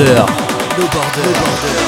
Border. No Border. No Border.